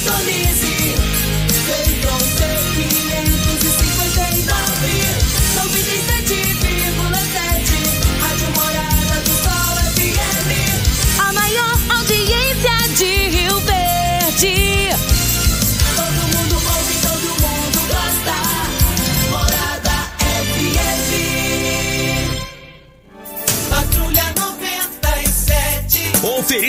sintonize.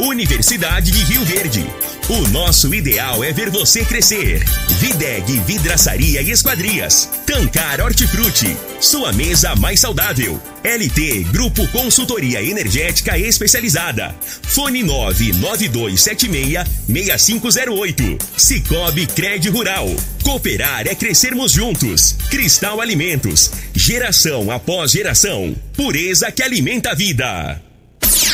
Universidade de Rio Verde. O nosso ideal é ver você crescer. Videg Vidraçaria e Esquadrias. Tancar Hortifruti. Sua mesa mais saudável. LT Grupo Consultoria Energética Especializada. Fone 99276-6508. Cicobi Cred Rural. Cooperar é crescermos juntos. Cristal Alimentos. Geração após geração. Pureza que alimenta a vida.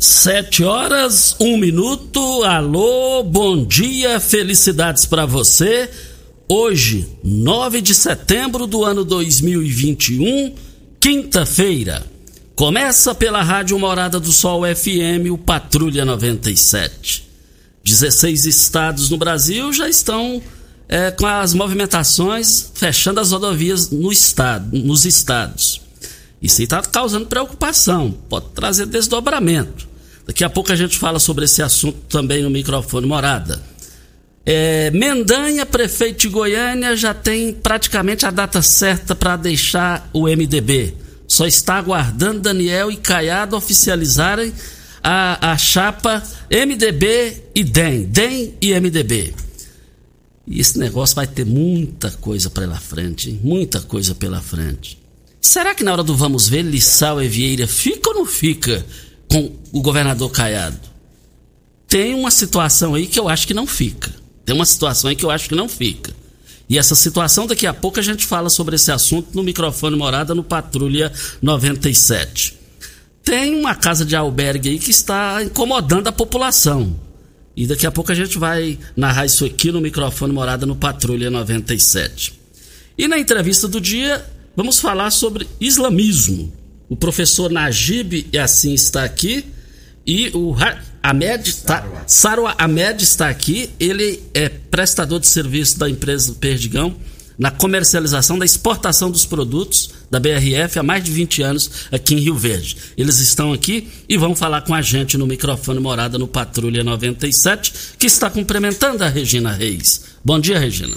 Sete horas, um minuto. Alô, bom dia, felicidades para você. Hoje, 9 de setembro do ano 2021, quinta-feira. Começa pela Rádio Morada do Sol FM, o Patrulha 97. 16 estados no Brasil já estão é, com as movimentações fechando as rodovias no estado, nos estados. Isso está causando preocupação, pode trazer desdobramento. Daqui a pouco a gente fala sobre esse assunto também no microfone morada. É, Mendanha, prefeito de Goiânia, já tem praticamente a data certa para deixar o MDB. Só está aguardando Daniel e Caiado oficializarem a, a chapa MDB e DEM. DEM e MDB. E esse negócio vai ter muita coisa pela frente, hein? muita coisa pela frente. Será que na hora do vamos ver, Lissau e Vieira fica ou não fica com o governador Caiado? Tem uma situação aí que eu acho que não fica. Tem uma situação aí que eu acho que não fica. E essa situação, daqui a pouco a gente fala sobre esse assunto no microfone morada no Patrulha 97. Tem uma casa de albergue aí que está incomodando a população. E daqui a pouco a gente vai narrar isso aqui no microfone morada no Patrulha 97. E na entrevista do dia, vamos falar sobre islamismo. O professor Najib Yassin está aqui e o Ahmed está, Sarwa Ahmed está aqui. Ele é prestador de serviço da empresa Perdigão na comercialização da exportação dos produtos da BRF há mais de 20 anos aqui em Rio Verde. Eles estão aqui e vão falar com a gente no microfone morada no Patrulha 97, que está cumprimentando a Regina Reis. Bom dia, Regina.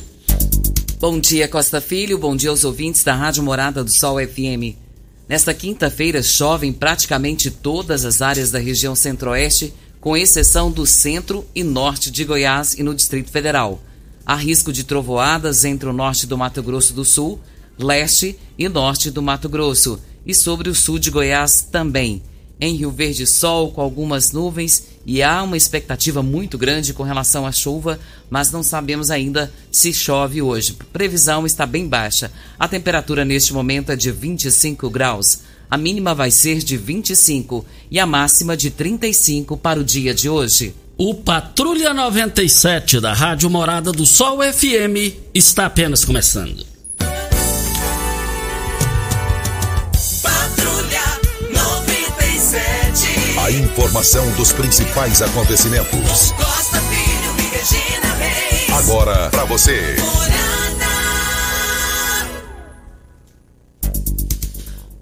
Bom dia, Costa Filho. Bom dia aos ouvintes da Rádio Morada do Sol FM. Nesta quinta-feira chove em praticamente todas as áreas da região centro-oeste, com exceção do centro e norte de Goiás e no Distrito Federal. Há risco de trovoadas entre o norte do Mato Grosso do Sul, leste e norte do Mato Grosso, e sobre o sul de Goiás também. Em Rio Verde, sol com algumas nuvens e há uma expectativa muito grande com relação à chuva, mas não sabemos ainda se chove hoje. Previsão está bem baixa. A temperatura neste momento é de 25 graus. A mínima vai ser de 25 e a máxima de 35 para o dia de hoje. O Patrulha 97 da Rádio Morada do Sol FM está apenas começando. A informação dos principais acontecimentos. Costa Filho e Regina Reis. Agora para você.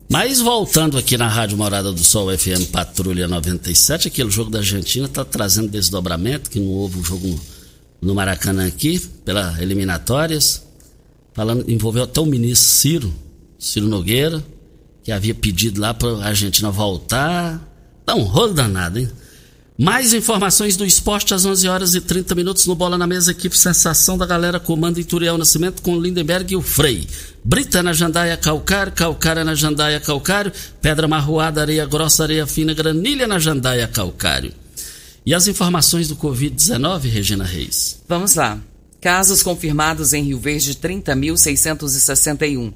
Mas voltando aqui na Rádio Morada do Sol FM Patrulha 97, aquele jogo da Argentina está trazendo desdobramento, que não houve um jogo no, no Maracanã aqui, pela eliminatórias. Falando, envolveu até o ministro Ciro, Ciro Nogueira, que havia pedido lá para a Argentina voltar. Dá um rolo danado, hein? Mais informações do esporte às 11 horas e 30 minutos no Bola na Mesa, equipe Sensação da Galera, comando Ituriel Nascimento com Lindenberg e o Frei. Brita na Jandaia Calcário, Calcário na Jandaia Calcário, Pedra Marroada, Areia Grossa, Areia Fina, Granilha na Jandaia Calcário. E as informações do Covid-19, Regina Reis? Vamos lá. Casos confirmados em Rio Verde, 30.661.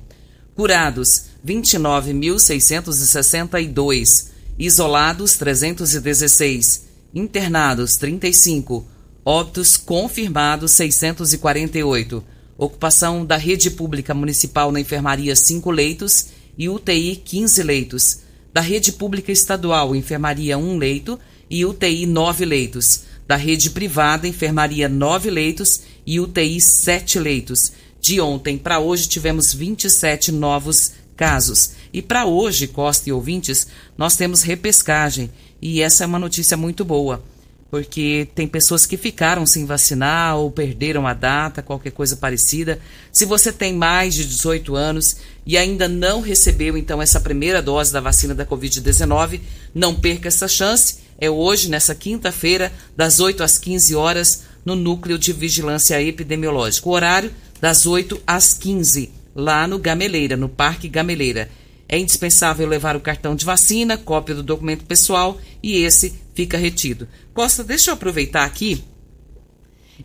Curados, 29.662. Isolados, 316. Internados, 35. Óbitos confirmados, 648. Ocupação da rede pública municipal na enfermaria, 5 leitos e UTI, 15 leitos. Da rede pública estadual, enfermaria, 1 leito e UTI, 9 leitos. Da rede privada, enfermaria, 9 leitos e UTI, 7 leitos. De ontem para hoje tivemos 27 novos casos. E para hoje, Costa e ouvintes, nós temos repescagem. E essa é uma notícia muito boa, porque tem pessoas que ficaram sem vacinar ou perderam a data, qualquer coisa parecida. Se você tem mais de 18 anos e ainda não recebeu então essa primeira dose da vacina da Covid-19, não perca essa chance. É hoje, nessa quinta-feira, das 8 às 15 horas, no Núcleo de Vigilância Epidemiológica. O horário das 8 às 15, lá no Gameleira, no Parque Gameleira. É indispensável levar o cartão de vacina, cópia do documento pessoal e esse fica retido. Costa, deixa eu aproveitar aqui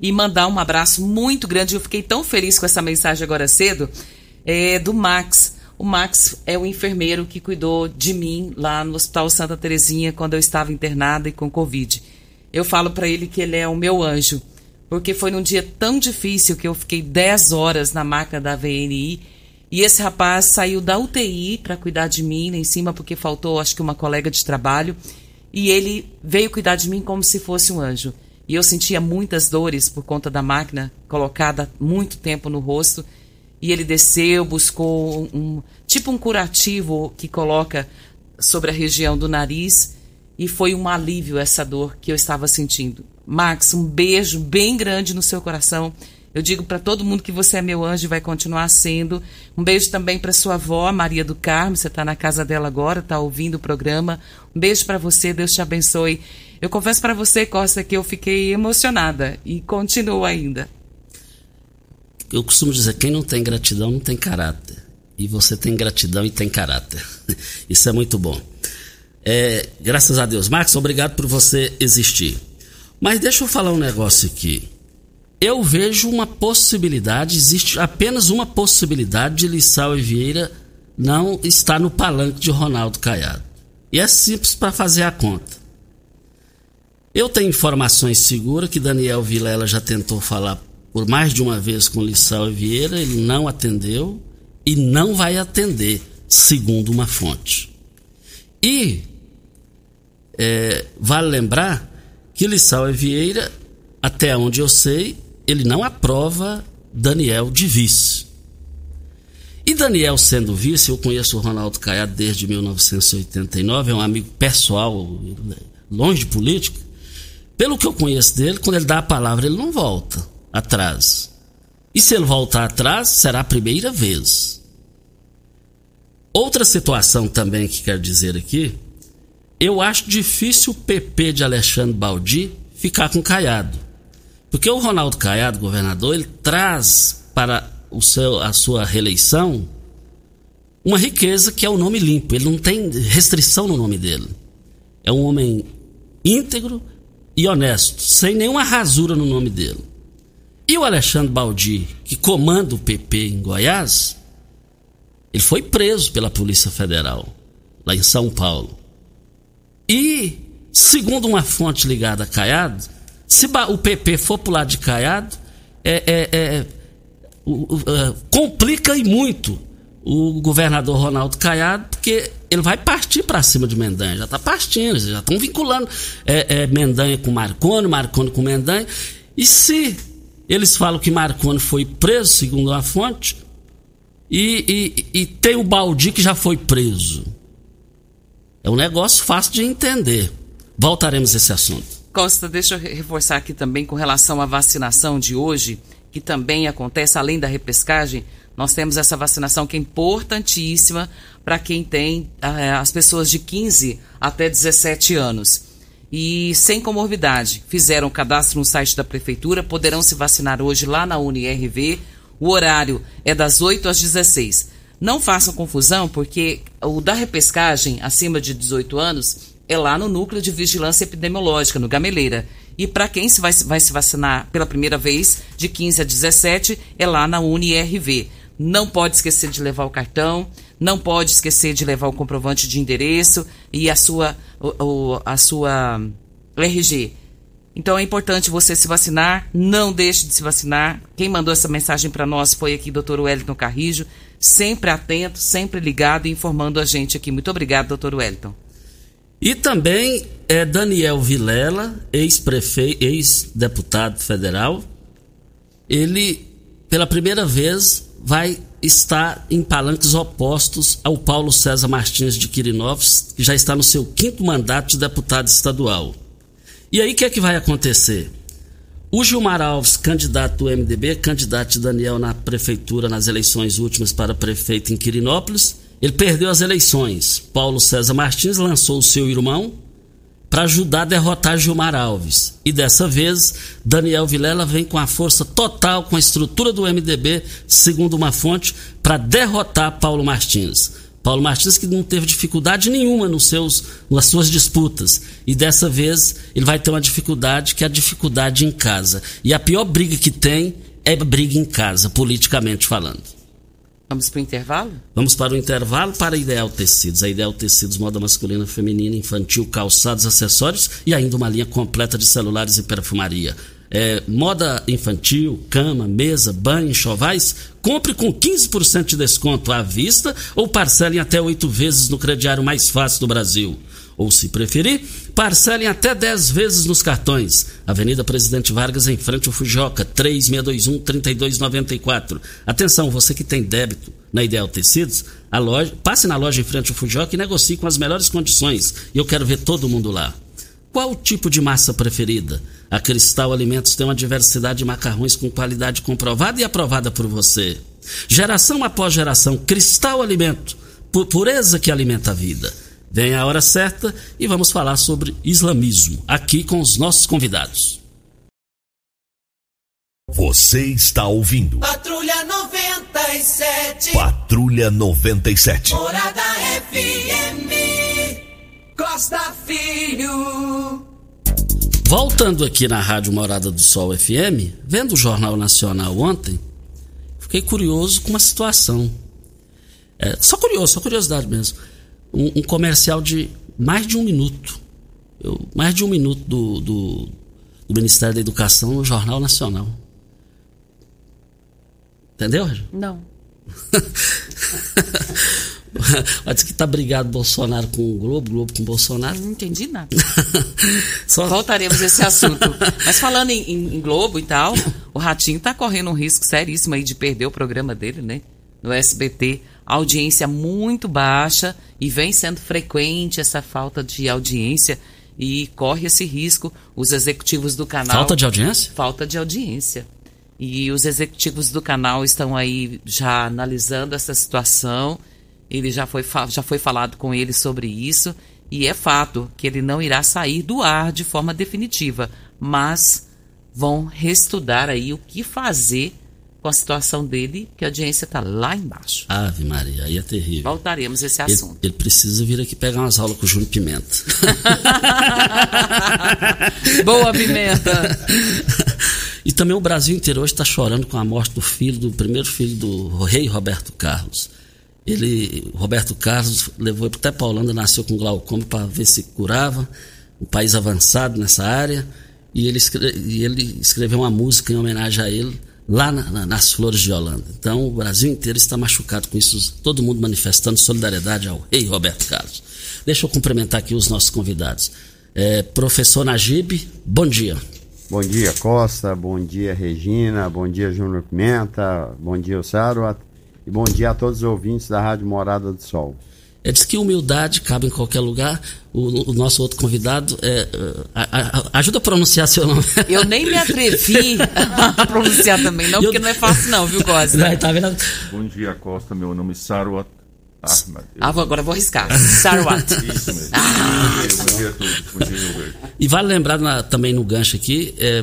e mandar um abraço muito grande. Eu fiquei tão feliz com essa mensagem agora cedo é, do Max. O Max é o enfermeiro que cuidou de mim lá no Hospital Santa Terezinha quando eu estava internada e com Covid. Eu falo para ele que ele é o meu anjo, porque foi num dia tão difícil que eu fiquei 10 horas na maca da VNI e esse rapaz saiu da UTI para cuidar de mim lá em cima, porque faltou, acho que, uma colega de trabalho. E ele veio cuidar de mim como se fosse um anjo. E eu sentia muitas dores por conta da máquina colocada muito tempo no rosto. E ele desceu, buscou um tipo um curativo que coloca sobre a região do nariz. E foi um alívio essa dor que eu estava sentindo. Max, um beijo bem grande no seu coração. Eu digo para todo mundo que você é meu anjo e vai continuar sendo. Um beijo também para sua avó, Maria do Carmo. Você está na casa dela agora, está ouvindo o programa. Um beijo para você, Deus te abençoe. Eu confesso para você, Costa, que eu fiquei emocionada e continuo ainda. Eu costumo dizer: quem não tem gratidão não tem caráter. E você tem gratidão e tem caráter. Isso é muito bom. É, graças a Deus. Marcos, obrigado por você existir. Mas deixa eu falar um negócio aqui eu vejo uma possibilidade, existe apenas uma possibilidade de Lissau e Vieira não estar no palanque de Ronaldo Caiado. E é simples para fazer a conta. Eu tenho informações seguras que Daniel Vilela já tentou falar por mais de uma vez com Lissau e Vieira, ele não atendeu e não vai atender, segundo uma fonte. E é, vale lembrar que Lissau e Vieira, até onde eu sei, ele não aprova Daniel de vice. E Daniel sendo vice, eu conheço o Ronaldo Caiado desde 1989, é um amigo pessoal, longe de política. Pelo que eu conheço dele, quando ele dá a palavra, ele não volta atrás. E se ele voltar atrás, será a primeira vez. Outra situação também que quero dizer aqui, eu acho difícil o PP de Alexandre Baldi ficar com Caiado. Porque o Ronaldo Caiado, governador, ele traz para o seu, a sua reeleição uma riqueza que é o nome limpo. Ele não tem restrição no nome dele. É um homem íntegro e honesto, sem nenhuma rasura no nome dele. E o Alexandre Baldi, que comanda o PP em Goiás, ele foi preso pela Polícia Federal, lá em São Paulo. E, segundo uma fonte ligada a Caiado, se o PP for lado de Caiado, é, é, é, uh, complica e muito o governador Ronaldo Caiado, porque ele vai partir para cima de Mendanha, já está partindo, já estão vinculando é, é, Mendanha com Marconi, Marconi com Mendanha. E se eles falam que Marconi foi preso, segundo a fonte, e, e, e tem o Baldi que já foi preso. É um negócio fácil de entender. Voltaremos a esse assunto. Costa, deixa eu reforçar aqui também com relação à vacinação de hoje, que também acontece além da repescagem. Nós temos essa vacinação que é importantíssima para quem tem eh, as pessoas de 15 até 17 anos. E sem comorbidade. Fizeram cadastro no site da prefeitura, poderão se vacinar hoje lá na UniRV. O horário é das 8 às 16. Não façam confusão, porque o da repescagem acima de 18 anos é lá no núcleo de vigilância epidemiológica, no Gameleira. E para quem se vai, vai se vacinar pela primeira vez, de 15 a 17, é lá na UniRV. Não pode esquecer de levar o cartão, não pode esquecer de levar o comprovante de endereço e a sua, o, a sua RG. Então é importante você se vacinar, não deixe de se vacinar. Quem mandou essa mensagem para nós foi aqui Dr. Wellington Carrijo, sempre atento, sempre ligado e informando a gente aqui. Muito obrigado, Dr. Wellington. E também é Daniel Vilela, ex-prefeito, ex-deputado federal. Ele, pela primeira vez, vai estar em palanques opostos ao Paulo César Martins de Quirinópolis, que já está no seu quinto mandato de deputado estadual. E aí o que é que vai acontecer? O Gilmar Alves, candidato do MDB, candidato de Daniel na prefeitura nas eleições últimas para prefeito em Quirinópolis, ele perdeu as eleições. Paulo César Martins lançou o seu irmão para ajudar a derrotar Gilmar Alves. E dessa vez, Daniel Vilela vem com a força total, com a estrutura do MDB, segundo uma fonte, para derrotar Paulo Martins. Paulo Martins que não teve dificuldade nenhuma nos seus, nas suas disputas. E dessa vez ele vai ter uma dificuldade que é a dificuldade em casa. E a pior briga que tem é briga em casa, politicamente falando. Vamos para o intervalo? Vamos para o intervalo para Ideal Tecidos. A Ideal Tecidos, moda masculina, feminina, infantil, calçados, acessórios e ainda uma linha completa de celulares e perfumaria. É, moda infantil, cama, mesa, banho, chovais, compre com 15% de desconto à vista ou parcele em até oito vezes no crediário mais fácil do Brasil. Ou, se preferir, parcelem até 10 vezes nos cartões. Avenida Presidente Vargas, em frente ao Fujoca, 3621-3294. Atenção, você que tem débito na Ideal Tecidos, a loja, passe na loja em frente ao Fujoca e negocie com as melhores condições. E eu quero ver todo mundo lá. Qual o tipo de massa preferida? A Cristal Alimentos tem uma diversidade de macarrões com qualidade comprovada e aprovada por você. Geração após geração, Cristal Alimento, pureza que alimenta a vida. Vem a hora certa e vamos falar sobre islamismo aqui com os nossos convidados. Você está ouvindo Patrulha 97. Patrulha 97. Morada FM. Costa Filho. Voltando aqui na Rádio Morada do Sol FM, vendo o Jornal Nacional ontem, fiquei curioso com uma situação. É, só curioso, só curiosidade mesmo um, um comercial de mais de um minuto. Eu, mais de um minuto do, do, do, Ministério da Educação no Jornal Nacional. Entendeu, Roger? Não. Diz que tá brigado Bolsonaro com o Globo, Globo com o Bolsonaro. Não entendi nada. Só... Voltaremos a esse assunto. Mas falando em, em, em, Globo e tal, o Ratinho tá correndo um risco seríssimo aí de perder o programa dele, né? No SBT audiência muito baixa e vem sendo frequente essa falta de audiência e corre esse risco os executivos do canal. Falta de audiência? Falta de audiência. E os executivos do canal estão aí já analisando essa situação. Ele já foi, já foi falado com ele sobre isso. E é fato que ele não irá sair do ar de forma definitiva. Mas vão reestudar aí o que fazer com a situação dele, que a audiência está lá embaixo. Ave Maria, aí é terrível. Voltaremos a esse assunto. Ele, ele precisa vir aqui pegar umas aulas com o Júnior Pimenta. Boa, Pimenta! e também o Brasil inteiro hoje está chorando com a morte do filho, do primeiro filho do rei Roberto Carlos. Ele, Roberto Carlos, levou ele até para a Holanda, nasceu com glaucoma para ver se curava. Um país avançado nessa área. E ele, escreve, e ele escreveu uma música em homenagem a ele lá na, na, nas flores de Holanda. Então o Brasil inteiro está machucado com isso, todo mundo manifestando solidariedade ao rei Roberto Carlos. Deixa eu cumprimentar aqui os nossos convidados. É, professor Najib, bom dia. Bom dia, Costa. Bom dia, Regina. Bom dia, Júnior Pimenta. Bom dia, Saro. E bom dia a todos os ouvintes da Rádio Morada do Sol. É, diz que humildade cabe em qualquer lugar. O, o nosso outro convidado é, a, a, ajuda a pronunciar seu nome. Eu nem me atrevi a pronunciar também, não, porque não é fácil, não, viu, Costa? Não, tá vendo? Bom dia, Costa. Meu nome é Sarwat Ahmad. Ah, agora vou arriscar. Sarwat. Isso mesmo. Ah. Bom dia a todos. Bom dia, Roberto. E vale lembrar na, também no gancho aqui, é,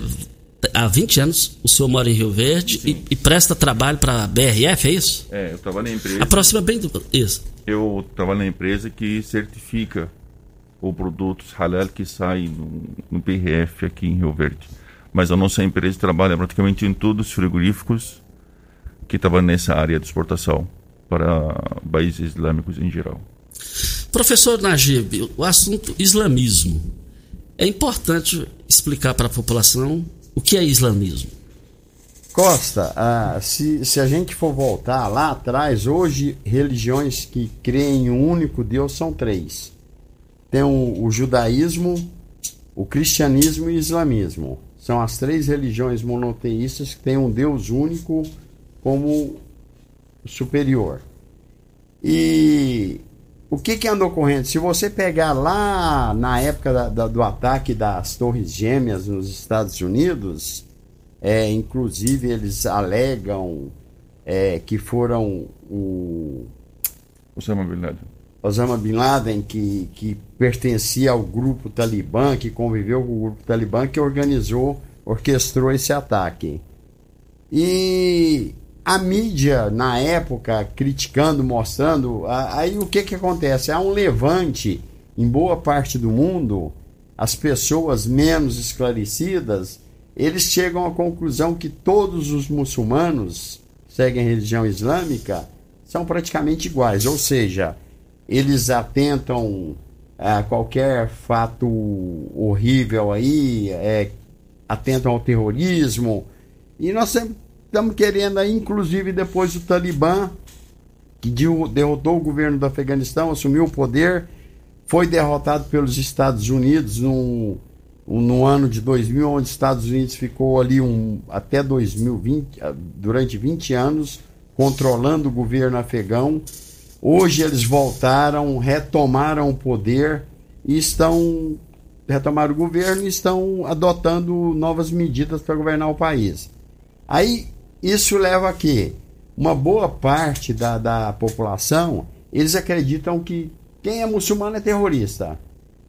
há 20 anos o senhor mora em Rio Verde e, e, presta trabalho para a BRF, é isso? É, eu trabalho na empresa. Aproxima bem do. Isso. Eu trabalho na empresa que certifica os produtos halal que saem no, no BRF aqui em Rio Verde. Mas a nossa empresa trabalha praticamente em todos os frigoríficos que trabalham nessa área de exportação para países islâmicos em geral. Professor Najib, o assunto islamismo. É importante explicar para a população o que é islamismo. Costa, ah, se, se a gente for voltar lá atrás, hoje religiões que creem em um único Deus são três. Tem o, o judaísmo, o cristianismo e o islamismo. São as três religiões monoteístas que têm um Deus único como superior. E o que, que andou correndo? Se você pegar lá na época da, da, do ataque das Torres Gêmeas nos Estados Unidos, é, inclusive eles alegam é, que foram o Osama Bin Laden, Osama Bin Laden que, que pertencia ao grupo Talibã, que conviveu com o grupo Talibã, que organizou, orquestrou esse ataque. E a mídia, na época, criticando, mostrando, aí o que, que acontece? Há um levante em boa parte do mundo, as pessoas menos esclarecidas, eles chegam à conclusão que todos os muçulmanos seguem a religião islâmica são praticamente iguais, ou seja, eles atentam a qualquer fato horrível aí, é, atentam ao terrorismo, e nós Estamos querendo aí, inclusive depois do Talibã, que derrotou o governo do Afeganistão, assumiu o poder, foi derrotado pelos Estados Unidos no, no ano de 2000, onde os Estados Unidos ficou ali um, até 2020, ah, durante 20 anos, controlando o governo afegão. Hoje eles voltaram, retomaram o poder e estão retomaram o governo e estão adotando novas medidas para governar o país. Aí isso leva a que uma boa parte da, da população eles acreditam que quem é muçulmano é terrorista,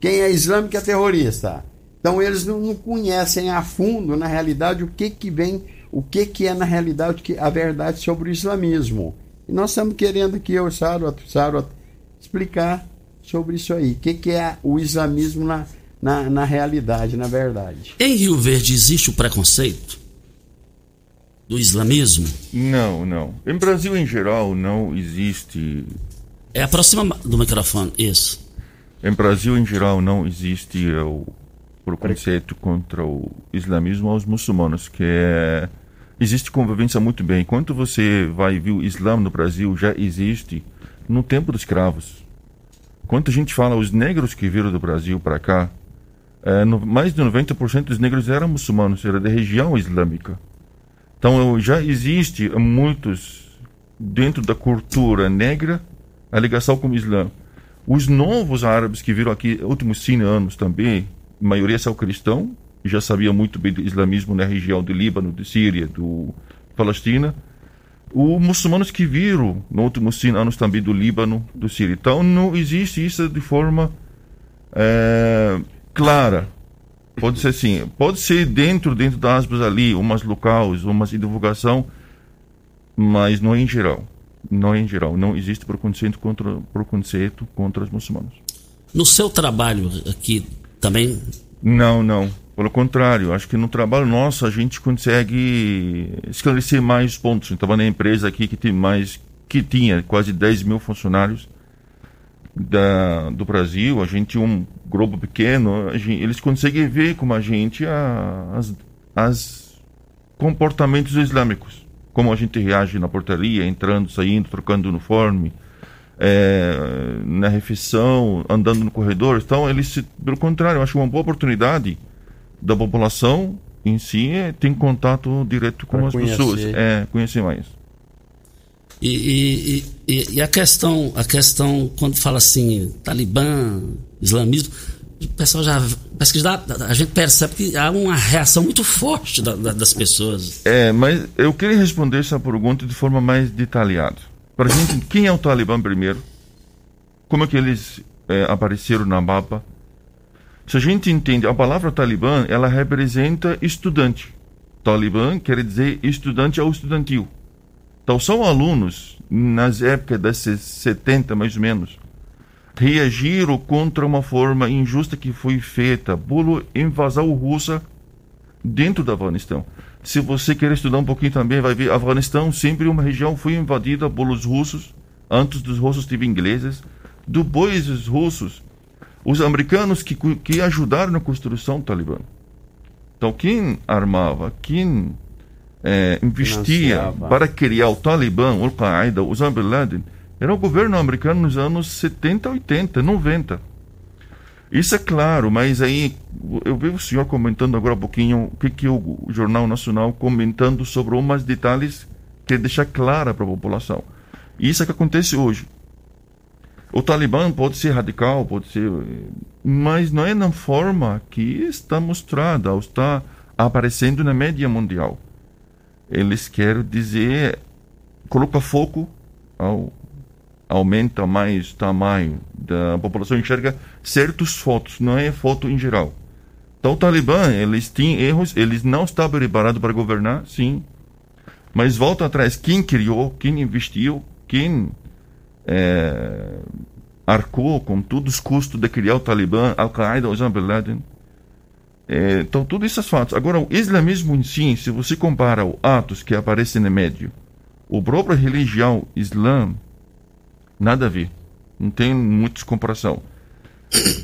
quem é islâmico é terrorista. Então eles não, não conhecem a fundo, na realidade, o que que vem, o que que é na realidade a verdade sobre o islamismo. E nós estamos querendo aqui, eu, Sarot, Sarot, explicar sobre isso aí. O que, que é o islamismo na, na, na realidade, na verdade. Em Rio Verde existe o preconceito? do islamismo? Não, não. Em Brasil em geral não existe. É aproxima do microfone, isso. Em Brasil em geral não existe o preconceito contra o islamismo aos muçulmanos, que é existe convivência muito bem. Enquanto você vai ver o Islã no Brasil já existe no tempo dos escravos. Quando a gente fala os negros que viram do Brasil para cá, é, no, mais de 90% dos negros eram muçulmanos, era da região islâmica. Então já existe muitos dentro da cultura negra a ligação com o Islã. Os novos árabes que viram aqui últimos 100 anos também, maioria são cristãos, já sabiam muito bem do islamismo na região do Líbano, de Síria, do Palestina. Os muçulmanos que viram nos últimos 100 anos também do Líbano, do Síria. Então não existe isso de forma é, clara. Pode ser sim. Pode ser dentro, dentro das aspas ali, umas locais, umas divulgação, mas não em geral. Não em geral. Não existe preconceito contra, preconceito contra os muçulmanos. No seu trabalho aqui também? Não, não. Pelo contrário, acho que no trabalho nosso a gente consegue esclarecer mais pontos. Estava na empresa aqui que tem mais, que tinha quase 10 mil funcionários da, do Brasil, a gente um grupo pequeno, gente, eles conseguem ver como a gente a, as, as comportamentos islâmicos. Como a gente reage na portaria, entrando, saindo, trocando uniforme, é, na refeição, andando no corredor. Então, eles, se, pelo contrário, eu acho uma boa oportunidade da população em si é, ter contato direto com Pra as conhecer. pessoas, é, conhecer mais. E, e- e- e a questão, a questão quando fala assim, Talibã, islamismo, o pessoal já parece que já, a gente percebe que há uma reação muito forte da- da- das pessoas. É, mas eu queria responder essa pergunta de forma mais detalhada. Para a gente, quem é o Talibã primeiro? Como é que eles é, apareceram na mapa? Se a gente entende, a palavra Talibã, ela representa estudante. Talibã quer dizer estudante ou estudantil. Então, são alunos, nas épocas das 70 mais ou menos, reagiram contra uma forma injusta que foi feita pela invasão russa dentro do Afeganistão. Se você quer estudar um pouquinho também, vai ver, Afeganistão sempre uma região foi invadida pelos russos, antes dos russos tive ingleses, depois os russos, os americanos que, que ajudaram na construção do Talibã. Então, quem armava, quem eh, investia Financiava. para criar o Talibã, o Al-Qaeda, o Osama Bin Laden, era o governo americano nos anos 70, 80, 90. Isso é claro, mas aí eu vi o senhor comentando agora um pouquinho o que, que o Jornal Nacional comentando sobre umas detalhes que deixa clara para a população. Isso é que acontece hoje. O Talibã pode ser radical, pode ser, mas não é na forma que está mostrada ou está aparecendo na média mundial. Eles querem dizer, coloca foco ao aumenta mais tamanho da população enxerga certos fotos, não é foto em geral. Então o Talibã, eles têm erros, eles não estavam preparados para governar, sim. Mas volta atrás, quem criou, quem investiu, quem eh, arcou com todos os custos de criar o Talibã, Al-Qaeda, Osama Bin Laden. Eh, então, todos esses fatos. Agora, o islamismo em si, se você compara os atos que aparecem no médio, o próprio religião islã, nada a ver. Não tem muita comparação.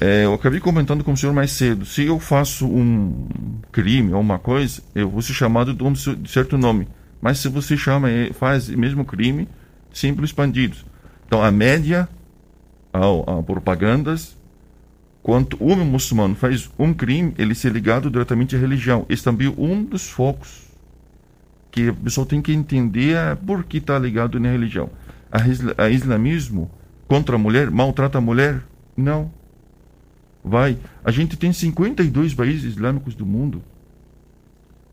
É, eu acabei comentando com o senhor mais cedo. Se eu faço um crime ou uma coisa, eu vou ser chamado de um certo nome. Mas se você chama, faz o mesmo crime, simples bandidos. Então, a média, ao, a propagandas, quando um muçulmano faz um crime, ele se ligado diretamente à religião. Esse também é um dos focos que a pessoa tem que entender é por que está ligado na religião. A, isla- a islamismo contra a mulher, maltrata a mulher? Não. Vai. A gente tem 52 países islâmicos do mundo.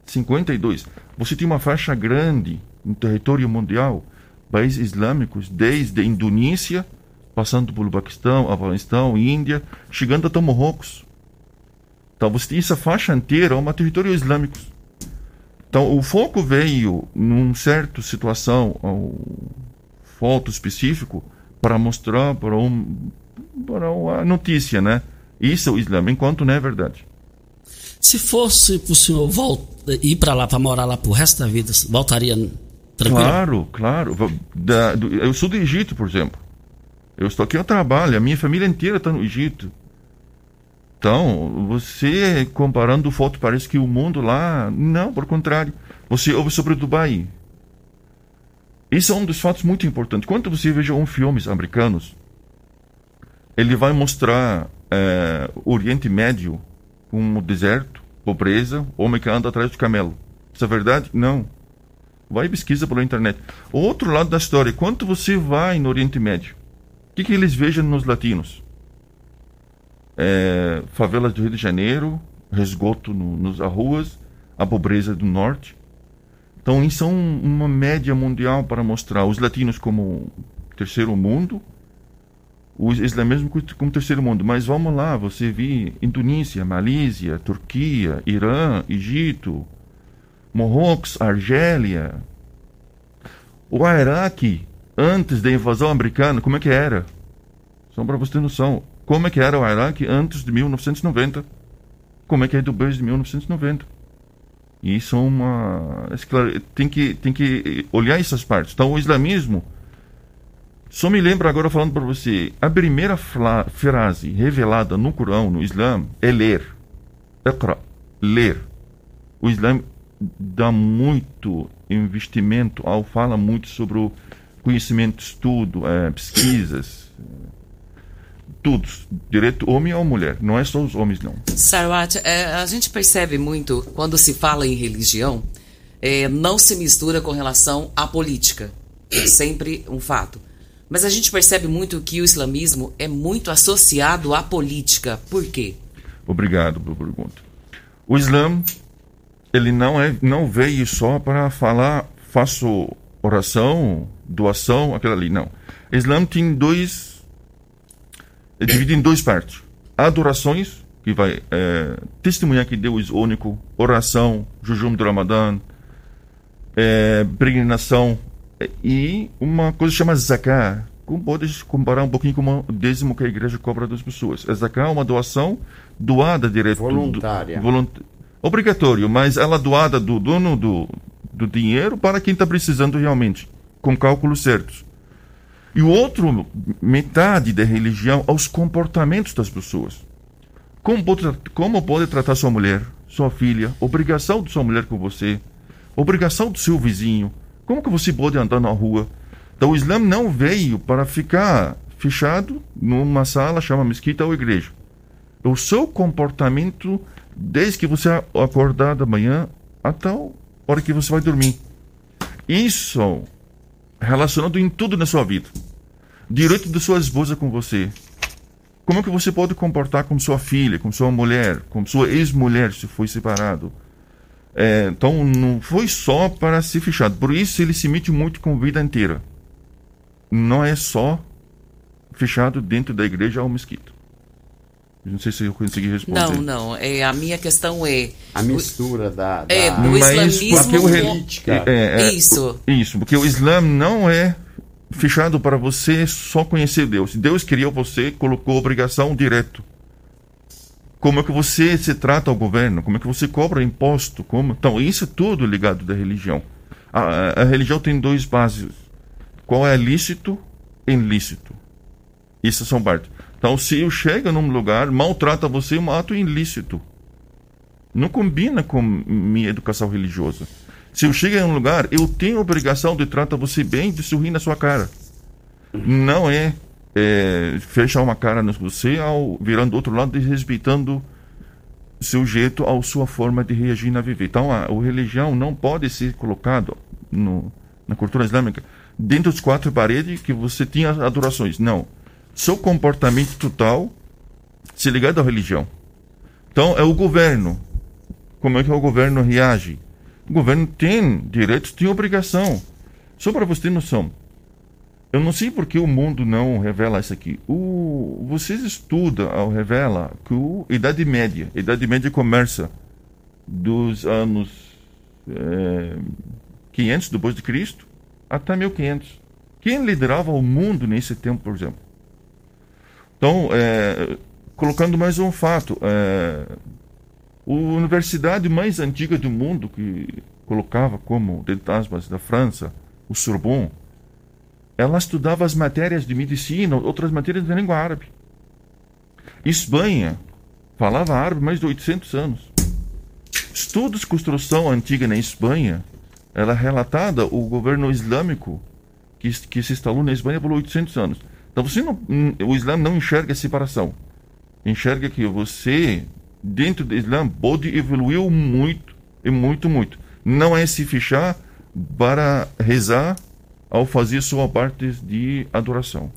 52. Você tem uma faixa grande no território mundial, países islâmicos, desde a Indonésia, passando pelo Paquistão, Afeganistão, Índia, chegando até Marrocos. Então você tem essa faixa inteira, é um território islâmico. Então o foco veio num certo situação, um foto específico para mostrar para um para uma notícia, né? Isso é o Islã, enquanto não é verdade. Se fosse pro senhor volta, ir para lá, para morar lá pro resto da vida, voltaria tranquilo? Claro, claro. Da- do- eu sou do Egito, por exemplo. Eu estou aqui, eu trabalho, a minha família inteira está no Egito. Então, você comparando foto, parece que o mundo lá. Não, por contrário. Você ouve sobre Dubai. Isso é um dos fatos muito importantes. Quando você veja um filmes americanos, ele vai mostrar eh, o Oriente Médio como deserto, pobreza, homem que anda atrás de camelo. Isso é verdade? Não. Vai e pesquisa pela internet. O outro lado da história, quando você vai no Oriente Médio, o que, que eles vejam nos latinos? É, favelas do Rio de Janeiro, resgoto no, nas ruas, a pobreza do norte. Então, isso é um- uma média mundial para mostrar os latinos como terceiro mundo, o islamismo co- como terceiro mundo. Mas vamos lá, você vê Indonésia, Malásia, Turquia, Irã, Egito, Marrocos, Argélia. O Iraque, antes da invasão americana, como é que era? Só para você ter noção. Como é que era o Iraque antes de 1990? Como é que é depois de 1990? E isso é uma. Tem que, tem que olhar essas partes. Então, o islamismo. Só me lembro agora falando para você. A primeira frase revelada no Corão, no Islã, é ler. Iqra. Ler. O Islã dá muito investimento, ao fala muito sobre o conhecimento, estudo, é, pesquisas, todos, direito homem ou mulher, não é só os homens não. Sarwat, é, a gente percebe muito quando se fala em religião, é, não se mistura com relação à política, é sempre um fato. Mas a gente percebe muito que o islamismo é muito associado à política. Por quê? Obrigado pela pergunta. O Islã, ele não é, não veio só para falar, faço oração, doação, aquela ali, não. O Islã tem dois, é dividido em duas partes. Adorações, que vai é, testemunhar que Deus é único, oração, jejum do Ramadã, é, peregrinação e uma coisa chama zakat. Como pode comparar um pouquinho com o dízimo que a igreja cobra das pessoas. A zakat é uma doação doada direto. Voluntária. Do, volunt, obrigatório, mas ela doada do dono do, do dinheiro para quem está precisando realmente, com cálculos certos. E o outro, metade da religião, aos comportamentos das pessoas. Como pode, como pode tratar sua mulher, sua filha, obrigação de sua mulher com você, obrigação do seu vizinho, como que você pode andar na rua? Então o Islã não veio para ficar fechado numa sala, chama mesquita ou igreja. O seu comportamento, desde que você acordar da manhã até a hora que você vai dormir. Isso relacionado em tudo na sua vida. Direito da sua esposa com você. Como que você pode comportar com sua filha, com sua mulher, com sua ex-mulher se foi separado? É, então não foi só para ser fechado. Por isso ele se mete muito com vida inteira. Não é só fechado dentro da igreja ou mesquita. Não sei se eu consegui responder. Não, não. É, a minha questão é. A mistura da. da... É, do Mas islamismo. porque o re- política. é, é, Isso. Isso, porque o Islã não é fechado para você só conhecer Deus. Deus criou você, colocou obrigação direto. Como é que você se trata ao governo? Como é que você cobra imposto? Como? Então, isso é tudo ligado da religião. A, a- a religião tem dois bases. Qual é lícito e ilícito? Isso são partes. Então, se eu chego num lugar, maltrata você, é um ato ilícito. Não combina com minha educação religiosa. Se eu chego em um lugar, eu tenho a obrigação de tratar você bem, de sorrir na sua cara. Não é, é fechar uma cara em você ao virando do outro lado e respeitando seu jeito, a sua forma de reagir na viver. Então, a, a religião não pode ser colocado no, na cultura islâmica dentro das quatro paredes que você tinha adorações. Não. Seu comportamento total se ligado à religião. Então, é o governo. Como é que o governo reage? O governo tem direitos, tem obrigação. Só para você ter noção. Eu não sei por que o mundo não revela isso aqui. O, vocês estudam, ao revela que a Idade Média, a Idade Média começa dos anos eh, 500 depois de Cristo até 1500. Quem liderava o mundo nesse tempo, por exemplo? Então, eh, colocando mais um fato, eh, a universidade mais antiga do mundo, que colocava como dentro aspas da França, o Sorbonne, ela estudava as matérias de medicina, outras matérias de língua árabe. Espanha falava árabe mais de 800 anos. Estudos de construção antiga na Espanha, ela é relatada o governo islâmico que, que se instalou na Espanha por 800 anos. Então você não, o Islã não enxerga a separação. Enxerga que você dentro do Islã pode evoluir muito e muito muito. Não é se fechar para rezar ao fazer sua parte de adoração.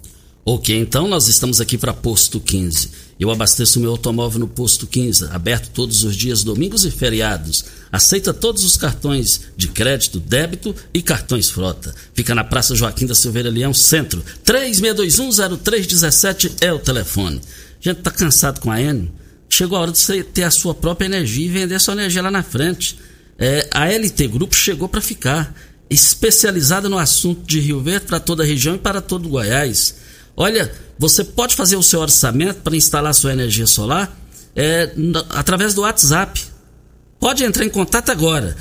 Ok, então nós estamos aqui para Posto 15. Eu abasteço meu automóvel no Posto 15, aberto todos os dias, domingos e feriados. Aceita todos os cartões de crédito, débito e cartões frota. Fica na Praça Joaquim da Silveira Leão, Centro. 36210317 é o telefone. Gente tá cansado com a Enio. Chegou a hora de você ter a sua própria energia e vender sua energia lá na frente. É, a LT Grupo chegou para ficar, especializada no assunto de Rio Verde para toda a região e para todo o Goiás. Olha, você pode fazer o seu orçamento para instalar sua energia solar é, através do WhatsApp. Pode entrar em contato agora.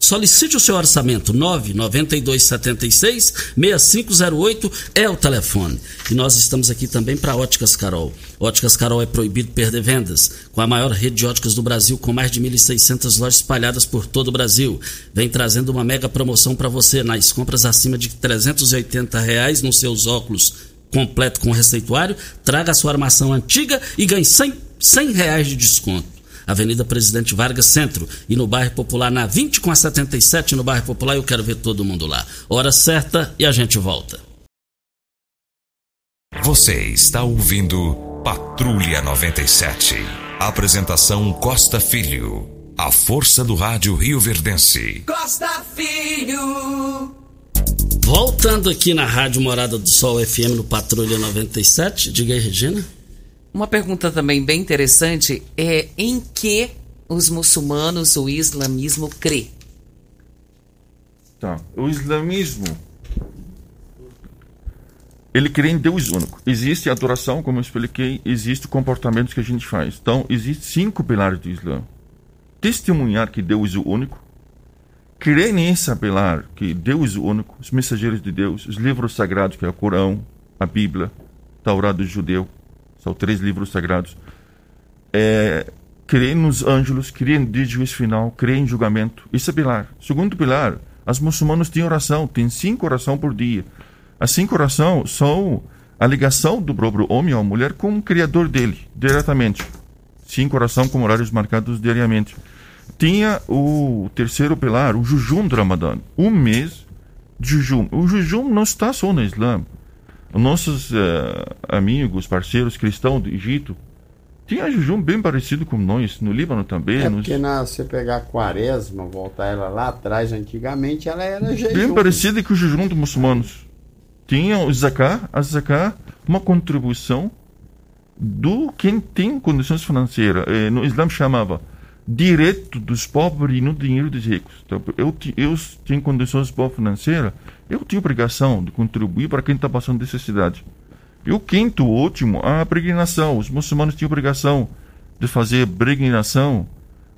Solicite o seu orçamento 99276-6508 é o telefone. E nós estamos aqui também para Óticas Carol. Óticas Carol é proibido perder vendas. Com a maior rede de óticas do Brasil, com mais de 1.600 lojas espalhadas por todo o Brasil. Vem trazendo uma mega promoção para você nas compras acima de 380 reais nos seus óculos completo com receituário. Traga a sua armação antiga e ganhe 100, 100 reais de desconto. Avenida Presidente Vargas Centro e no bairro Popular na 20 com a 77 no bairro Popular. Eu quero ver todo mundo lá. Hora certa e a gente volta. Você está ouvindo Patrulha 97. Apresentação Costa Filho. A força do rádio Rio Verdense. Costa Filho. Voltando aqui na Rádio Morada do Sol FM no Patrulha 97. Diga aí, Regina. Uma pergunta também bem interessante é em que os muçulmanos, o islamismo crê? Tá. O islamismo ele crê em Deus único. Existe adoração, como eu expliquei, existe comportamentos que a gente faz. Então, existem cinco pilares do Islã. Testemunhar que Deus é o único, crer nesse pilar que Deus é único, os mensageiros de Deus, os livros sagrados que é o Corão, a Bíblia, Taurá do judeu, são três livros sagrados. É, crer nos anjos, crer em juízo final, crer em julgamento. Isso é pilar. Segundo pilar, as muçulmanos têm oração, têm cinco orações por dia. As cinco orações são a ligação do próprio homem ou mulher com o Criador dele, diretamente. Cinco orações com horários marcados diariamente. Tinha o terceiro pilar, o jejum do Ramadã. Um mês de jejum. O jejum não está só no Islã. Nossos uh, amigos, parceiros cristãos do Egito, tinha jejum bem parecido com nós, no Líbano também. É nos... porque na, você pegar a quaresma, voltar ela lá atrás, antigamente, ela era jejum. Bem parecida com o jejum dos muçulmanos. Tinha o zakat, a zakat, uma contribuição do quem tem condições financeiras. Eh, no Islã chamava direito dos pobres e no dinheiro dos ricos. Então, eu, eu tenho condições boas financeiras, eu tenho obrigação de contribuir para quem está passando necessidade. E o quinto, último, a peregrinação. Os muçulmanos tinham obrigação de fazer peregrinação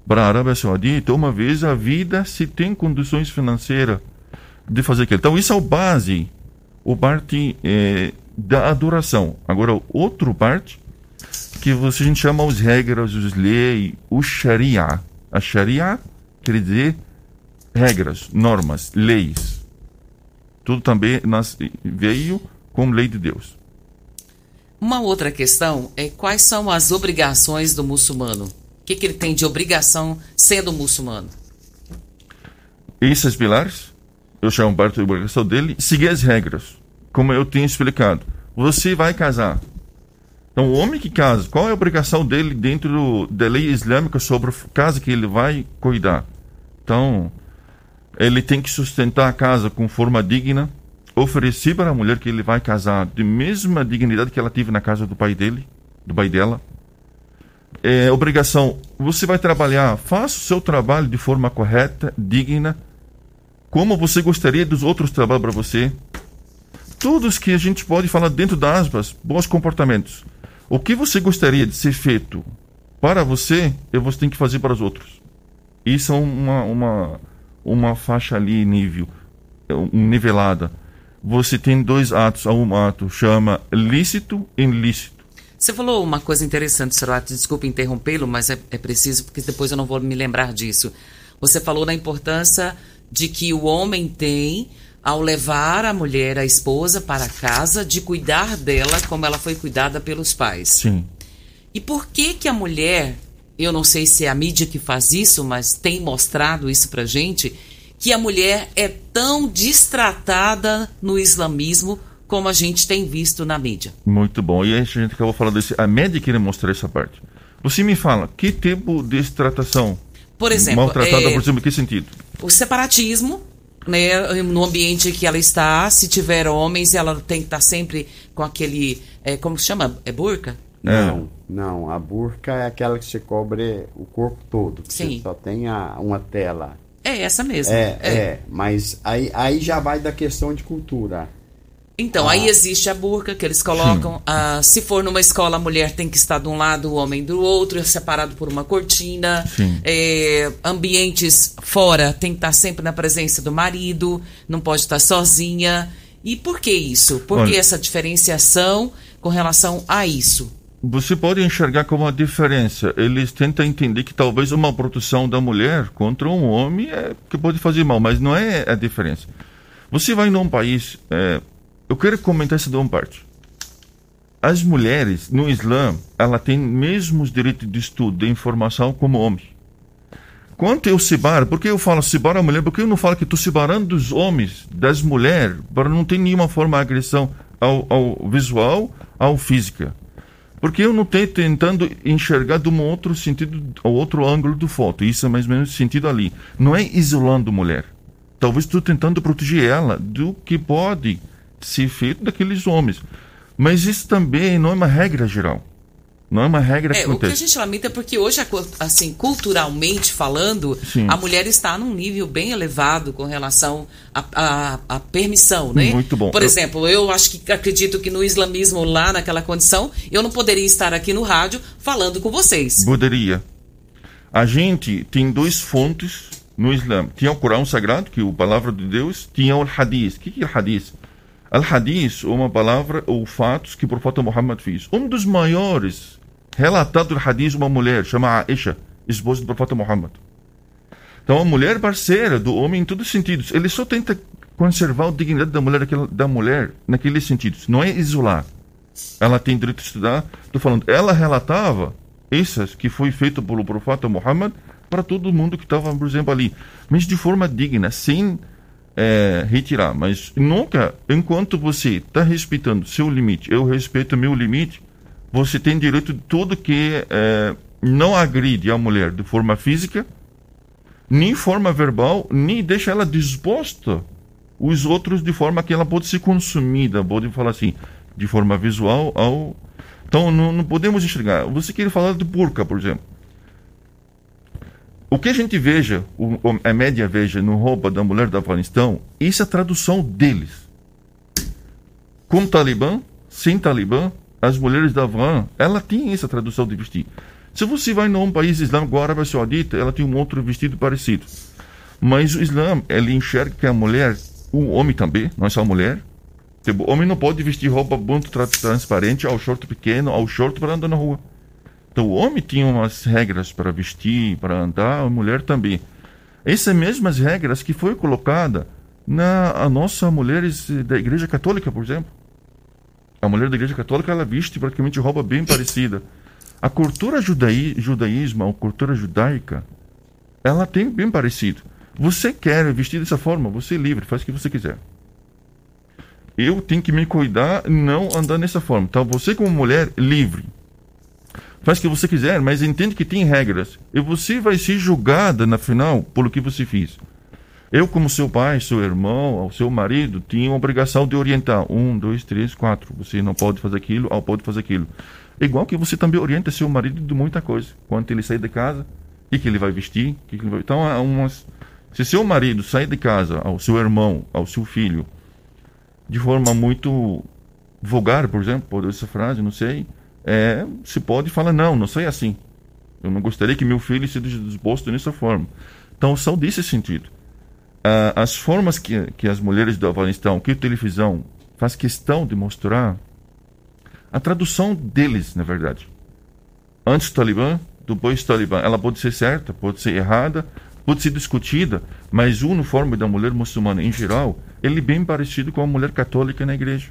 para a Arábia Saudita uma vez a vida se tem condições financeiras de fazer aquilo. Então, isso é o base, o parte é, da adoração. Agora, outro parte que você, a gente chama os regras, os leis, o Sharia. A Sharia quer dizer regras, normas, leis. Tudo também nas, veio como lei de Deus. Uma outra questão é quais são as obrigações do muçulmano? O que, que ele tem de obrigação sendo muçulmano? Esses pilares, eu chamo parte da obrigação dele, seguir as regras. Como eu tenho explicado. Você vai casar, então, o homem que casa, qual é a obrigação dele dentro da lei islâmica sobre a casa que ele vai cuidar? Então, ele tem que sustentar a casa com forma digna, oferecer para a mulher que ele vai casar de mesma dignidade que ela teve na casa do pai dele, do pai dela. É obrigação, você vai trabalhar, faça o seu trabalho de forma correta, digna, como você gostaria dos outros trabalhos para você. Todos que a gente pode falar dentro das aspas, bons comportamentos. O que você gostaria de ser feito para você, você tem que fazer para os outros. Isso é uma, uma, uma faixa ali nível, um, nivelada. Você tem dois atos. Um ato chama lícito e ilícito. Você falou uma coisa interessante, Sorote, desculpe interrompê-lo, mas é, é preciso porque depois eu não vou me lembrar disso. Você falou da importância de que o homem tem ao levar a mulher, a esposa, para casa, de cuidar dela como ela foi cuidada pelos pais. Sim. E por que que a mulher, eu não sei se é a mídia que faz isso, mas tem mostrado isso pra gente, que a mulher é tão distratada no islamismo como a gente tem visto na mídia. Muito bom. E a gente acabou falando desse. A média queria mostrar essa parte. Você me fala, que tipo de distratação? Por exemplo, Maltratada, é, por exemplo, em que sentido? o separatismo, né, no ambiente que ela está, se tiver homens, ela tem que estar sempre com aquele, é, como se chama? É burca? Não, não. A burca é aquela que se cobre o corpo todo. que Sim. Você só tem a- uma tela. É essa mesmo. É, é, Mas aí, aí já vai da questão de cultura. Então, Ah. aí existe a burca que eles colocam. ah, se for numa escola, a mulher tem que estar de um lado, o homem do outro, separado por uma cortina. É, ambientes fora tem que estar sempre na presença do marido, não pode estar sozinha. E por que isso? Por que essa diferenciação com relação a isso? Você pode enxergar como uma diferença. Eles tentam entender que talvez uma proteção da mulher contra um homem é que pode fazer mal, mas não é a diferença. Você vai num país. é, eu quero comentar essa uma parte. As mulheres no Islã, ela tem mesmos direitos de estudo, de informação como homem. Quanto eu separo, por que eu falo separo a mulher? Porque eu não falo que estou separando dos homens, das mulheres, para não ter nenhuma forma de agressão ao, ao visual, ao física. Porque eu não estou tentando enxergar de um outro sentido, ao outro ângulo do foto. Isso é mais ou menos sentido ali. Não é isolando mulher. Talvez estou tentando proteger ela do que pode feito daqueles homens. Mas isso também não é uma regra geral. Não é uma regra que É, o que a acontece. gente lamenta é porque hoje, assim, culturalmente falando, Sim. a mulher está num nível bem elevado com relação à permissão, né? Muito bom. Por Eu- exemplo, eu acho que acredito que no islamismo, lá naquela condição, eu não poderia estar aqui no rádio falando com vocês. Poderia. A gente tem dois fontes no Islã. Tinha o Corão Sagrado, que é a palavra de Deus, tinha o Hadith. O que é Hadith? Al-Hadith uma palavra ou fatos que o profeta Muhammad fez. Um dos maiores relatados do Hadith uma mulher, chama Aisha, esposa do profeta Muhammad. Então, a mulher parceira do homem em todos os sentidos. Ele só tenta conservar a dignidade da mulher, da mulher naqueles sentidos. Não é isolar. Ela tem direito de estudar. Estou falando, ela relatava essas que foi feito pelo profeta Muhammad para todo mundo que estava, por exemplo, ali. Mas de forma digna, sem eh, retirar. Mas nunca, enquanto você está respeitando seu limite, eu respeito meu limite, você tem direito de tudo que eh, não agride a mulher de forma física, nem forma verbal, nem deixa ela disposta os outros de forma que ela pode ser consumida, pode falar assim, de forma visual ao então não, não podemos enxergar. Você queria falar de burca, por exemplo. O que a gente veja, o, a média veja no roupa da mulher do Afeganistão, isso é a tradução deles. Com Talibã, sem Talibã, as mulheres da Afgã, ela tem essa tradução de vestir. Se você vai num país islâmico, Arábia Saudita, ela tem um outro vestido parecido. Mas o Islã, ele enxerga que a mulher, o homem também, não é só a mulher, tipo, o homem não pode vestir roupa muito tra- transparente, ao short pequeno, ao short para andar na rua. Então o homem tinha umas regras para vestir, para andar, a mulher também. Essas mesmas regras que foi colocada na a nossa mulheres da Igreja Católica, por exemplo. A mulher da Igreja Católica ela veste praticamente roupa bem parecida. A cultura judaí, judaísmo, a cultura judaica, ela tem bem parecido. Você quer vestir dessa forma, você é livre, faz o que você quiser. Eu tenho que me cuidar, não andar dessa forma. Então você como mulher livre, faz o que você quiser, mas entende que tem regras. E você vai ser julgada na final pelo que você fez. Eu, como seu pai, seu irmão, seu marido, tinha a obrigação de orientar. Um, dois, três, quatro. Você não pode fazer aquilo, ou pode fazer aquilo. Igual que você também orienta seu marido de muita coisa. Quando ele sair de casa, o que, ele vai vestir? que ele vai... Então, há umas... se seu marido sair de casa, ao seu irmão, ao seu filho, de forma muito vulgar, por exemplo, por essa frase, não sei, é, se pode falar, não, não sei assim. Eu não gostaria que meu filho seja disposto dessa forma. Então, são desse sentido. Ah, as formas que, que as mulheres do Afeganistão, que a televisão faz questão de mostrar, a tradução deles, na verdade. Antes do Talibã, depois do Talibã, ela pode ser certa, pode ser errada, pode ser discutida, mas o uniforme da mulher muçulmana em geral, ele é bem parecido com a mulher católica na igreja.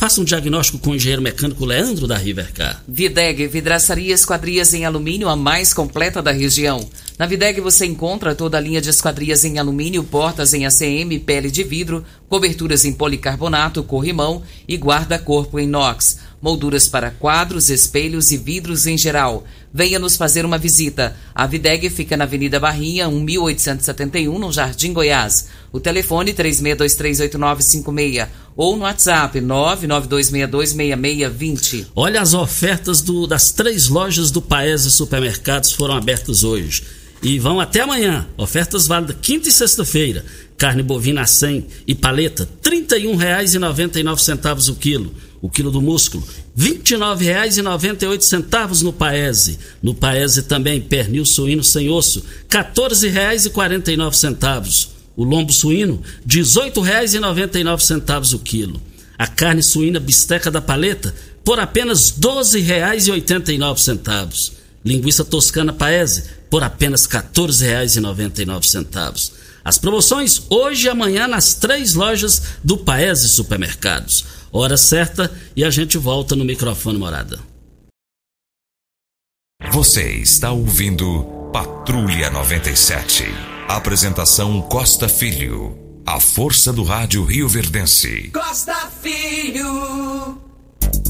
Faça um diagnóstico com o engenheiro mecânico Leandro da Rivercar. Videg, vidraçaria esquadrias em alumínio, a mais completa da região. Na Videg você encontra toda a linha de esquadrias em alumínio, portas em ACM, pele de vidro, coberturas em policarbonato, corrimão e guarda-corpo em inox. molduras para quadros, espelhos e vidros em geral. Venha nos fazer uma visita. A Videg fica na Avenida Barrinha, 1871, no Jardim Goiás. O telefone 36238956 ou no WhatsApp 992626620. Olha as ofertas do- das três lojas do Paese Supermercados foram abertas hoje. E vão até amanhã. Ofertas válidas quinta e sexta-feira. Carne bovina a 100 e paleta, R$ 31,99 o quilo. O quilo do músculo, R$ 29,98 no Paese. No Paese também pernil suíno sem osso, R$ 14,49. O lombo suíno, R$ 18,99 o quilo. A carne suína bisteca da paleta, por apenas R$ 12,89. Linguiça toscana paese, por apenas R$ 14,99. As promoções hoje e amanhã nas três lojas do Paese Supermercados. Hora certa e a gente volta no microfone morada. Você está ouvindo Patrulha 97. Apresentação Costa Filho. A força do rádio Rio Verdense. Costa Filho.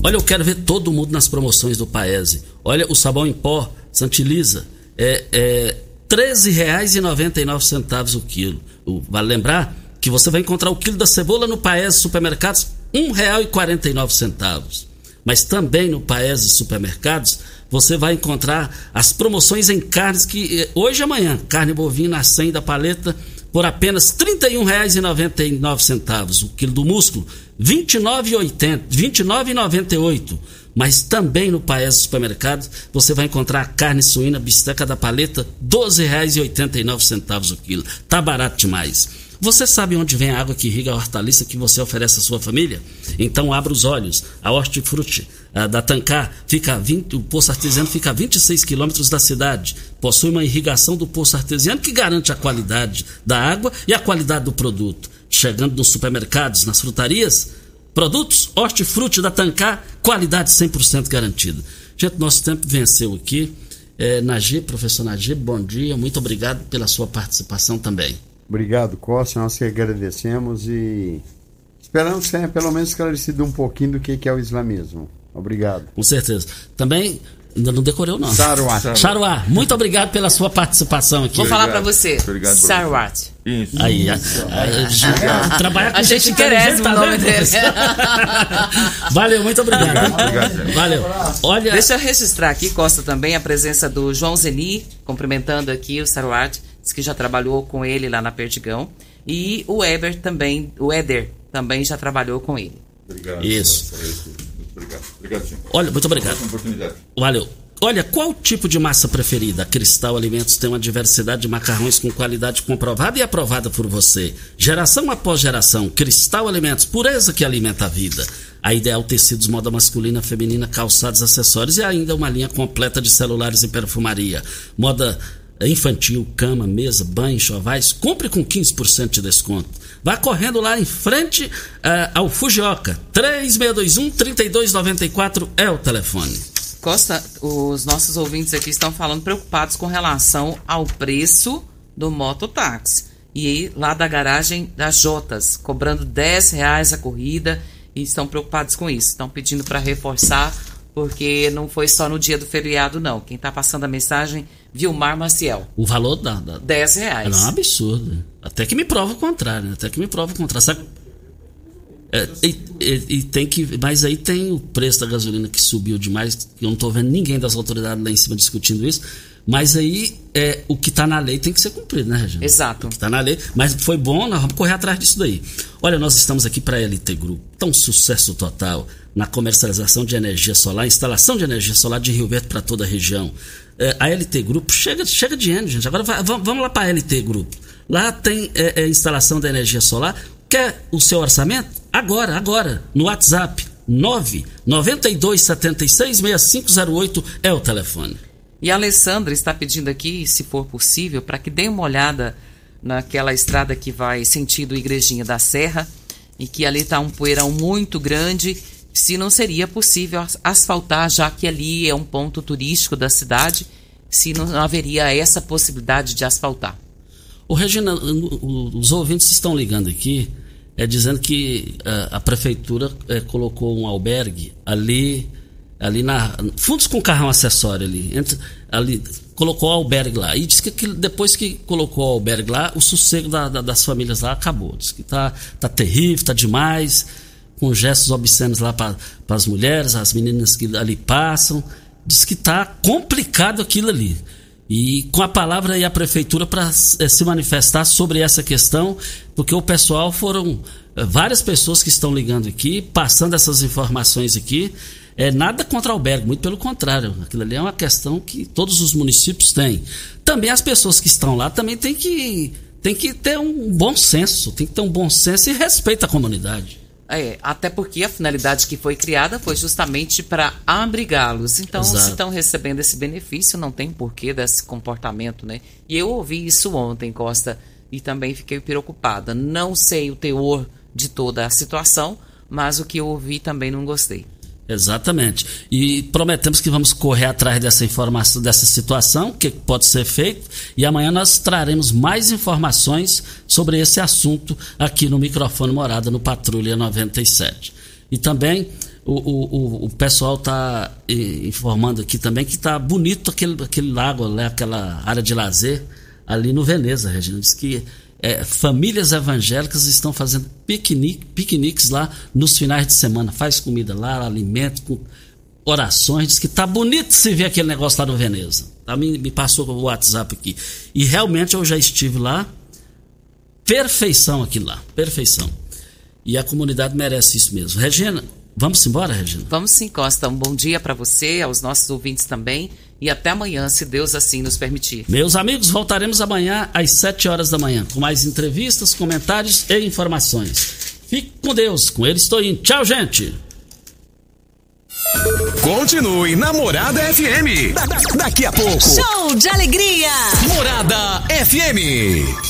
Olha, eu quero ver todo mundo nas promoções do Paese. Olha, o sabão em pó, Santiliza, é, é R$ 13,99 o quilo. Vale lembrar que você vai encontrar o quilo da cebola no Paese Supermercados, R$ 1,49. Mas também no Paese Supermercados, você vai encontrar as promoções em carnes que eh, hoje e amanhã, carne bovina a 100 da paleta por apenas R$ 31,99. O quilo do músculo, R$ 29,80, R$ 29,98. Mas também no Paese Supermercado você vai encontrar a carne suína bisteca da paleta, R$ 12,89 o quilo. Tá barato demais. Você sabe onde vem a água que irriga a hortaliça que você oferece à sua família? Então abra os olhos. A Hortifruti ah, da Tancar fica a 20, o poço artesiano fica a 26 quilômetros da cidade. Possui uma irrigação do poço artesiano que garante a qualidade da água e a qualidade do produto. Chegando nos supermercados, nas frutarias, produtos Hortifruti da Tancar, qualidade 100% garantida. Gente, nosso tempo venceu aqui. É, professor Najib, bom dia. Muito obrigado pela sua participação também. Obrigado, Costa. Nós que agradecemos e esperamos que tenha pelo menos esclarecido um pouquinho do que é o islamismo. Obrigado. Com certeza. Também, ainda não decorei o nome. Saruá. Saruá, muito obrigado pela sua participação aqui. Vou falar pra você. Obrigado. Sarwat. Isso. Aí, a, a- a- trabalhar com A gente merece tá o nome dele. Valeu, muito obrigado. Obrigado, gente. Valeu. Olha, Deixa eu registrar aqui, Costa, também a presença do João Zeni, cumprimentando aqui o Sarwat, diz que já trabalhou com ele lá na Perdigão. E o Eber também, o Éder também já trabalhou com ele. Obrigado. Isso. Obrigado. Obrigado, senhor. olha, muito obrigado. Oportunidade. Valeu. Olha, qual tipo de massa preferida? A Cristal Alimentos tem uma diversidade de macarrões com qualidade comprovada e aprovada por você. Geração após geração, Cristal Alimentos, pureza que alimenta a vida. A Ideal Tecidos Moda Masculina, Feminina, Calçados, Acessórios e ainda uma linha completa de celulares e perfumaria. Moda infantil, cama, mesa, banho, enxovais, compre com 15% de desconto. Vá correndo lá em frente ah, ao Fujioka. 3621-3294 é o telefone. Costa, os nossos ouvintes aqui estão falando preocupados com relação ao preço do mototáxi. E lá da garagem das Jotas, cobrando 10 reais a corrida e estão preocupados com isso. Estão pedindo para reforçar, porque não foi só no dia do feriado, não. Quem está passando a mensagem, Vilmar Maciel. O valor da, da, 10 É reais. um absurdo. Até que me prova o contrário, né? Até que me prova o contrário. Sabe? É, e, e- e tem que. Mas aí tem o preço da gasolina que subiu demais. Eu não estou vendo ninguém das autoridades lá em cima discutindo isso. Mas aí é, o que está na lei tem que ser cumprido, né, Regina? Exato. O que está na lei. Mas foi bom, nós vamos correr atrás disso daí. Olha, nós estamos aqui para a LT Group. Então, sucesso total na comercialização de energia solar, instalação de energia solar de Rio Verde para toda a região. É, a LT Group chega, chega de ano, gente. Agora vai- vamos lá para a LT Group. Lá tem é, é, instalação da energia solar. Quer o seu orçamento? Agora, agora, no WhatsApp. 9 92 76 6508 é o telefone. E a Alessandra está pedindo aqui, se for possível, para que dê uma olhada naquela estrada que vai sentido Igrejinha da Serra e que ali está um poeirão muito grande. Se não seria possível as- asfaltar, já que ali é um ponto turístico da cidade, se não haveria essa possibilidade de asfaltar. Regina, o- o- os ouvintes estão ligando aqui é dizendo que a, a prefeitura é, colocou um albergue ali ali na fundos com carrão acessório ali, entre, ali colocou o albergue lá e disse que, que, depois que colocou o albergue lá, o sossego da, da, das famílias lá acabou. Diz que tá tá terrível, tá demais, com gestos obscenos lá para as mulheres, as meninas que ali passam. Diz que tá complicado aquilo ali. E com a palavra aí a prefeitura para é, se manifestar sobre essa questão, porque o pessoal foram é, várias pessoas que estão ligando aqui, passando essas informações aqui. É nada contra o albergue, muito pelo contrário. Aquilo ali é uma questão que todos os municípios têm. Também as pessoas que estão lá também têm que, têm que ter um bom senso, tem que ter um bom senso e respeito à comunidade. É, até porque a finalidade que foi criada foi justamente para abrigá-los. Então, Exato. se estão recebendo esse benefício, não tem porquê desse comportamento, né? E eu ouvi isso ontem, Costa, e também fiquei preocupada. Não sei o teor de toda a situação, mas o que eu ouvi também não gostei. Exatamente. E prometemos que vamos correr atrás dessa informação, dessa situação, o que pode ser feito, e amanhã nós traremos mais informações sobre esse assunto aqui no microfone Morada no Patrulha 97. E também o, o, o pessoal está informando aqui também que está bonito aquele, aquele lago, né, aquela área de lazer ali no Veneza, Regina. Diz que é, famílias evangélicas estão fazendo piquenique, piqueniques lá nos finais de semana. Faz comida lá, alimento, com orações. Diz que tá bonito se ver aquele negócio lá no Veneza. Tá, me, me passou o WhatsApp aqui. E realmente eu já estive lá. Perfeição aqui lá. Perfeição. E a comunidade merece isso mesmo. Regina, vamos embora, Regina? Vamos sim, Costa. Um bom dia para você, aos nossos ouvintes também e até amanhã, se Deus assim nos permitir. Meus amigos, voltaremos amanhã às 7 horas da manhã com mais entrevistas, comentários e informações. Fique com Deus, com ele estou indo. Tchau, gente! Continue na Morada FM. Da, da, daqui a pouco. Show de alegria! Morada FM.